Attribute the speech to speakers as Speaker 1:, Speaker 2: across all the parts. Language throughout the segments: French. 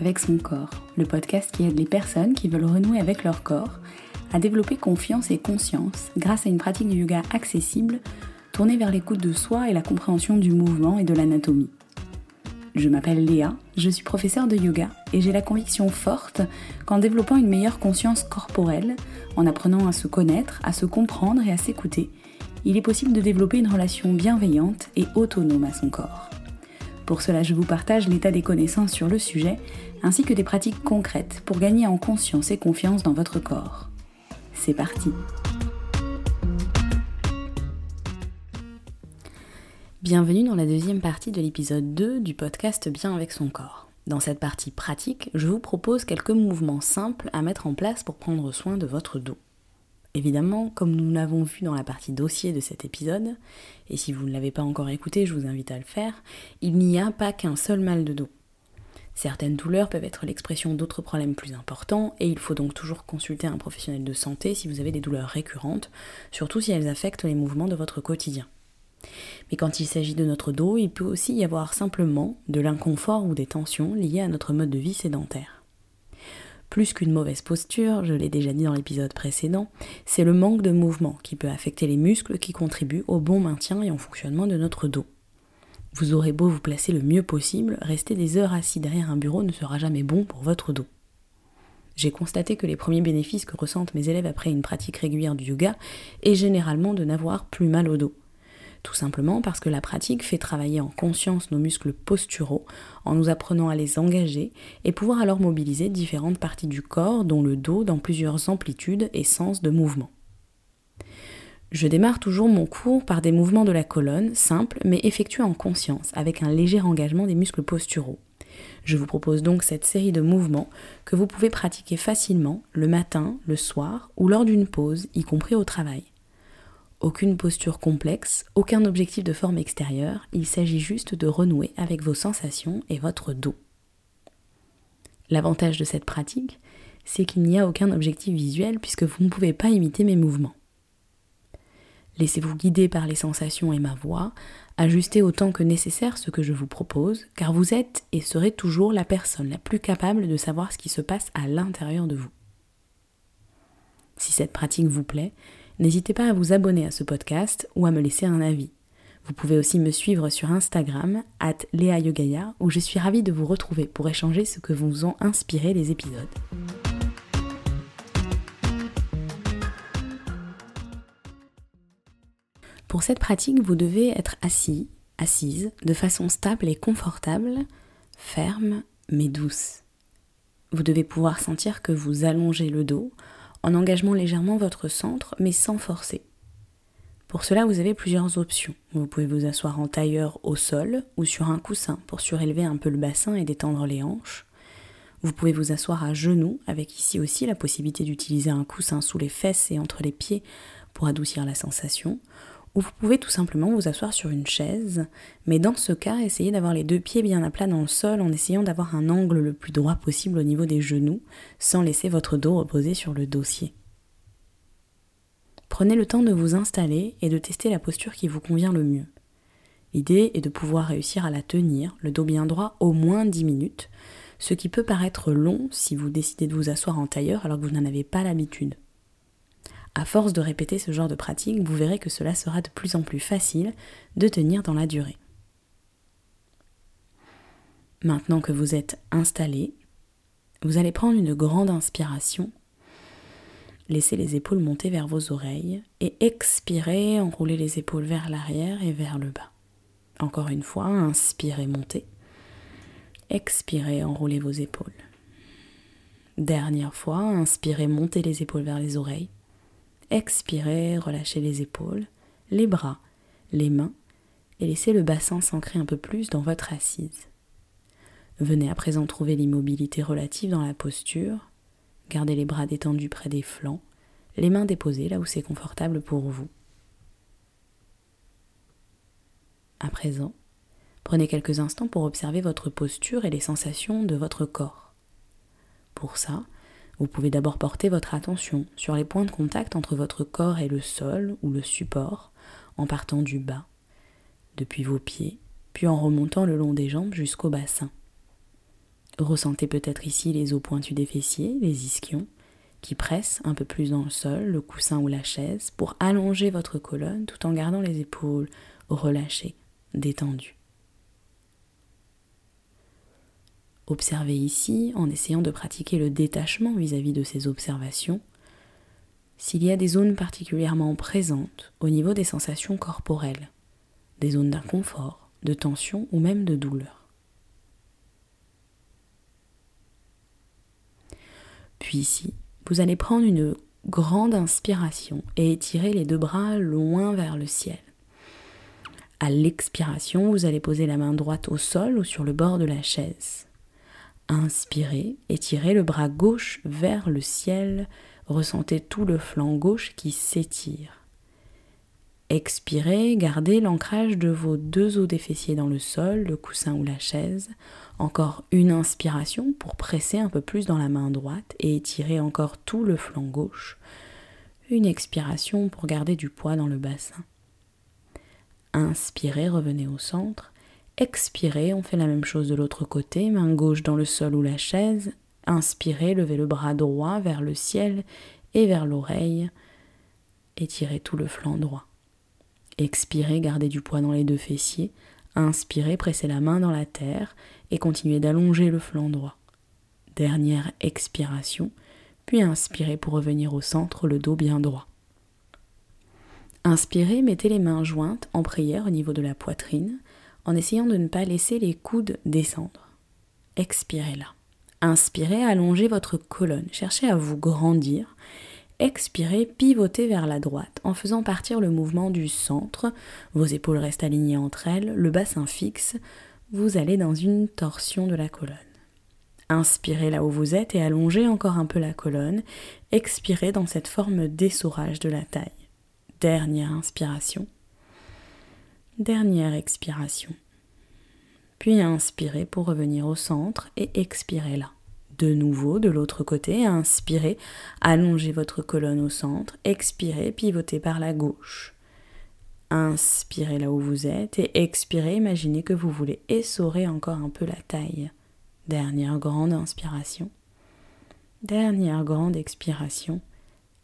Speaker 1: avec son corps, le podcast qui aide les personnes qui veulent renouer avec leur corps à développer confiance et conscience grâce à une pratique de yoga accessible tournée vers l'écoute de soi et la compréhension du mouvement et de l'anatomie. Je m'appelle Léa, je suis professeure de yoga et j'ai la conviction forte qu'en développant une meilleure conscience corporelle, en apprenant à se connaître, à se comprendre et à s'écouter, il est possible de développer une relation bienveillante et autonome à son corps. Pour cela, je vous partage l'état des connaissances sur le sujet, ainsi que des pratiques concrètes pour gagner en conscience et confiance dans votre corps. C'est parti Bienvenue dans la deuxième partie de l'épisode 2 du podcast Bien avec son corps. Dans cette partie pratique, je vous propose quelques mouvements simples à mettre en place pour prendre soin de votre dos. Évidemment, comme nous l'avons vu dans la partie dossier de cet épisode, et si vous ne l'avez pas encore écouté, je vous invite à le faire, il n'y a pas qu'un seul mal de dos. Certaines douleurs peuvent être l'expression d'autres problèmes plus importants, et il faut donc toujours consulter un professionnel de santé si vous avez des douleurs récurrentes, surtout si elles affectent les mouvements de votre quotidien. Mais quand il s'agit de notre dos, il peut aussi y avoir simplement de l'inconfort ou des tensions liées à notre mode de vie sédentaire. Plus qu'une mauvaise posture, je l'ai déjà dit dans l'épisode précédent, c'est le manque de mouvement qui peut affecter les muscles qui contribuent au bon maintien et au fonctionnement de notre dos. Vous aurez beau vous placer le mieux possible, rester des heures assis derrière un bureau ne sera jamais bon pour votre dos. J'ai constaté que les premiers bénéfices que ressentent mes élèves après une pratique régulière du yoga est généralement de n'avoir plus mal au dos. Tout simplement parce que la pratique fait travailler en conscience nos muscles posturaux en nous apprenant à les engager et pouvoir alors mobiliser différentes parties du corps, dont le dos, dans plusieurs amplitudes et sens de mouvement. Je démarre toujours mon cours par des mouvements de la colonne, simples mais effectués en conscience, avec un léger engagement des muscles posturaux. Je vous propose donc cette série de mouvements que vous pouvez pratiquer facilement le matin, le soir ou lors d'une pause, y compris au travail. Aucune posture complexe, aucun objectif de forme extérieure, il s'agit juste de renouer avec vos sensations et votre dos. L'avantage de cette pratique, c'est qu'il n'y a aucun objectif visuel puisque vous ne pouvez pas imiter mes mouvements. Laissez-vous guider par les sensations et ma voix, ajustez autant que nécessaire ce que je vous propose, car vous êtes et serez toujours la personne la plus capable de savoir ce qui se passe à l'intérieur de vous. Si cette pratique vous plaît, N'hésitez pas à vous abonner à ce podcast ou à me laisser un avis. Vous pouvez aussi me suivre sur Instagram, at Yogaya, où je suis ravie de vous retrouver pour échanger ce que vous ont inspiré les épisodes. Pour cette pratique, vous devez être assis, assise, de façon stable et confortable, ferme mais douce. Vous devez pouvoir sentir que vous allongez le dos en engageant légèrement votre centre, mais sans forcer. Pour cela, vous avez plusieurs options. Vous pouvez vous asseoir en tailleur au sol ou sur un coussin pour surélever un peu le bassin et détendre les hanches. Vous pouvez vous asseoir à genoux, avec ici aussi la possibilité d'utiliser un coussin sous les fesses et entre les pieds pour adoucir la sensation, ou vous pouvez tout simplement vous asseoir sur une chaise, mais dans ce cas, essayez d'avoir les deux pieds bien à plat dans le sol en essayant d'avoir un angle le plus droit possible au niveau des genoux, sans laisser votre dos reposer sur le dossier. Prenez le temps de vous installer et de tester la posture qui vous convient le mieux. L'idée est de pouvoir réussir à la tenir, le dos bien droit, au moins 10 minutes, ce qui peut paraître long si vous décidez de vous asseoir en tailleur alors que vous n'en avez pas l'habitude. À force de répéter ce genre de pratique, vous verrez que cela sera de plus en plus facile de tenir dans la durée. Maintenant que vous êtes installé, vous allez prendre une grande inspiration, laissez les épaules monter vers vos oreilles et expirez, enroulez les épaules vers l'arrière et vers le bas. Encore une fois, inspirez, montez. Expirez, enroulez vos épaules. Dernière fois, inspirez, montez les épaules vers les oreilles. Expirez, relâchez les épaules, les bras, les mains et laissez le bassin s'ancrer un peu plus dans votre assise. Venez à présent trouver l'immobilité relative dans la posture. Gardez les bras détendus près des flancs, les mains déposées là où c'est confortable pour vous. À présent, prenez quelques instants pour observer votre posture et les sensations de votre corps. Pour ça, vous pouvez d'abord porter votre attention sur les points de contact entre votre corps et le sol ou le support en partant du bas, depuis vos pieds, puis en remontant le long des jambes jusqu'au bassin. Ressentez peut-être ici les os pointus des fessiers, les ischions, qui pressent un peu plus dans le sol, le coussin ou la chaise, pour allonger votre colonne tout en gardant les épaules relâchées, détendues. Observez ici, en essayant de pratiquer le détachement vis-à-vis de ces observations, s'il y a des zones particulièrement présentes au niveau des sensations corporelles, des zones d'inconfort, de tension ou même de douleur. Puis ici, vous allez prendre une grande inspiration et étirer les deux bras loin vers le ciel. À l'expiration, vous allez poser la main droite au sol ou sur le bord de la chaise. Inspirez, étirez le bras gauche vers le ciel, ressentez tout le flanc gauche qui s'étire. Expirez, gardez l'ancrage de vos deux os des fessiers dans le sol, le coussin ou la chaise. Encore une inspiration pour presser un peu plus dans la main droite et étirer encore tout le flanc gauche. Une expiration pour garder du poids dans le bassin. Inspirez, revenez au centre. Expirez, on fait la même chose de l'autre côté, main gauche dans le sol ou la chaise. Inspirez, levez le bras droit vers le ciel et vers l'oreille. Étirez tout le flanc droit. Expirez, gardez du poids dans les deux fessiers. Inspirez, pressez la main dans la terre et continuez d'allonger le flanc droit. Dernière expiration, puis inspirez pour revenir au centre, le dos bien droit. Inspirez, mettez les mains jointes en prière au niveau de la poitrine, en essayant de ne pas laisser les coudes descendre. Expirez là. Inspirez, allongez votre colonne, cherchez à vous grandir Expirez, pivotez vers la droite en faisant partir le mouvement du centre. Vos épaules restent alignées entre elles, le bassin fixe. Vous allez dans une torsion de la colonne. Inspirez là où vous êtes et allongez encore un peu la colonne. Expirez dans cette forme d'essorage de la taille. Dernière inspiration. Dernière expiration. Puis inspirez pour revenir au centre et expirez là. De nouveau, de l'autre côté, inspirez, allongez votre colonne au centre, expirez, pivotez par la gauche. Inspirez là où vous êtes et expirez, imaginez que vous voulez essorer encore un peu la taille. Dernière grande inspiration. Dernière grande expiration.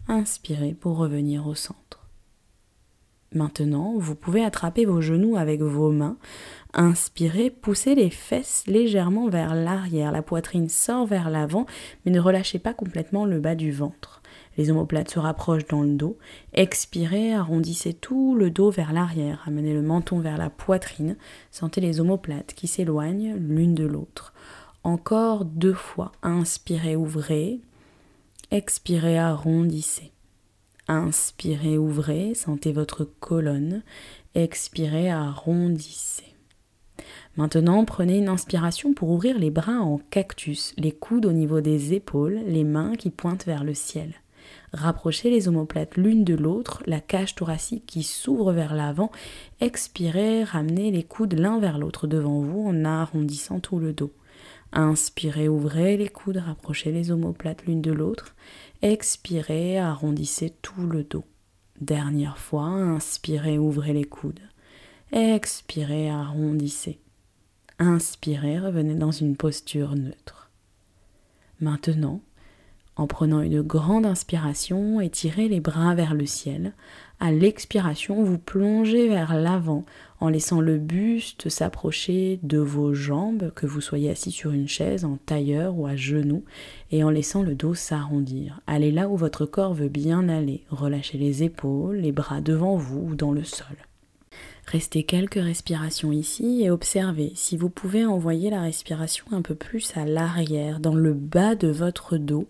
Speaker 1: Inspirez pour revenir au centre. Maintenant, vous pouvez attraper vos genoux avec vos mains. Inspirez, poussez les fesses légèrement vers l'arrière. La poitrine sort vers l'avant, mais ne relâchez pas complètement le bas du ventre. Les omoplates se rapprochent dans le dos. Expirez, arrondissez tout le dos vers l'arrière. Amenez le menton vers la poitrine. Sentez les omoplates qui s'éloignent l'une de l'autre. Encore deux fois. Inspirez, ouvrez. Expirez, arrondissez. Inspirez, ouvrez, sentez votre colonne. Expirez, arrondissez. Maintenant, prenez une inspiration pour ouvrir les bras en cactus, les coudes au niveau des épaules, les mains qui pointent vers le ciel. Rapprochez les omoplates l'une de l'autre, la cage thoracique qui s'ouvre vers l'avant. Expirez, ramenez les coudes l'un vers l'autre devant vous en arrondissant tout le dos. Inspirez, ouvrez les coudes, rapprochez les omoplates l'une de l'autre. Expirez, arrondissez tout le dos. Dernière fois, inspirez, ouvrez les coudes. Expirez, arrondissez. Inspirez, revenez dans une posture neutre. Maintenant, en prenant une grande inspiration, étirez les bras vers le ciel. À l'expiration, vous plongez vers l'avant en laissant le buste s'approcher de vos jambes, que vous soyez assis sur une chaise, en tailleur ou à genoux, et en laissant le dos s'arrondir. Allez là où votre corps veut bien aller. Relâchez les épaules, les bras devant vous ou dans le sol. Restez quelques respirations ici et observez si vous pouvez envoyer la respiration un peu plus à l'arrière, dans le bas de votre dos.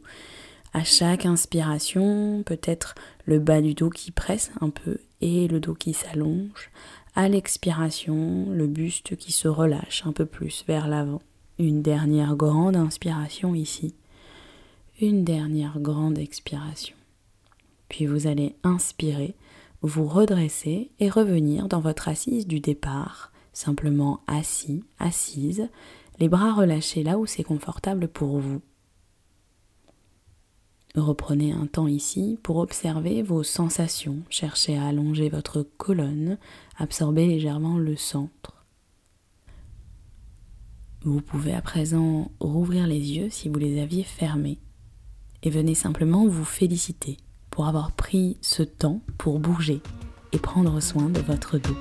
Speaker 1: À chaque inspiration, peut-être le bas du dos qui presse un peu et le dos qui s'allonge. À l'expiration, le buste qui se relâche un peu plus vers l'avant. Une dernière grande inspiration ici. Une dernière grande expiration. Puis vous allez inspirer vous redresser et revenir dans votre assise du départ, simplement assis, assise, les bras relâchés là où c'est confortable pour vous. Reprenez un temps ici pour observer vos sensations, cherchez à allonger votre colonne, absorber légèrement le centre. Vous pouvez à présent rouvrir les yeux si vous les aviez fermés et venez simplement vous féliciter pour avoir pris ce temps pour bouger et prendre soin de votre dos.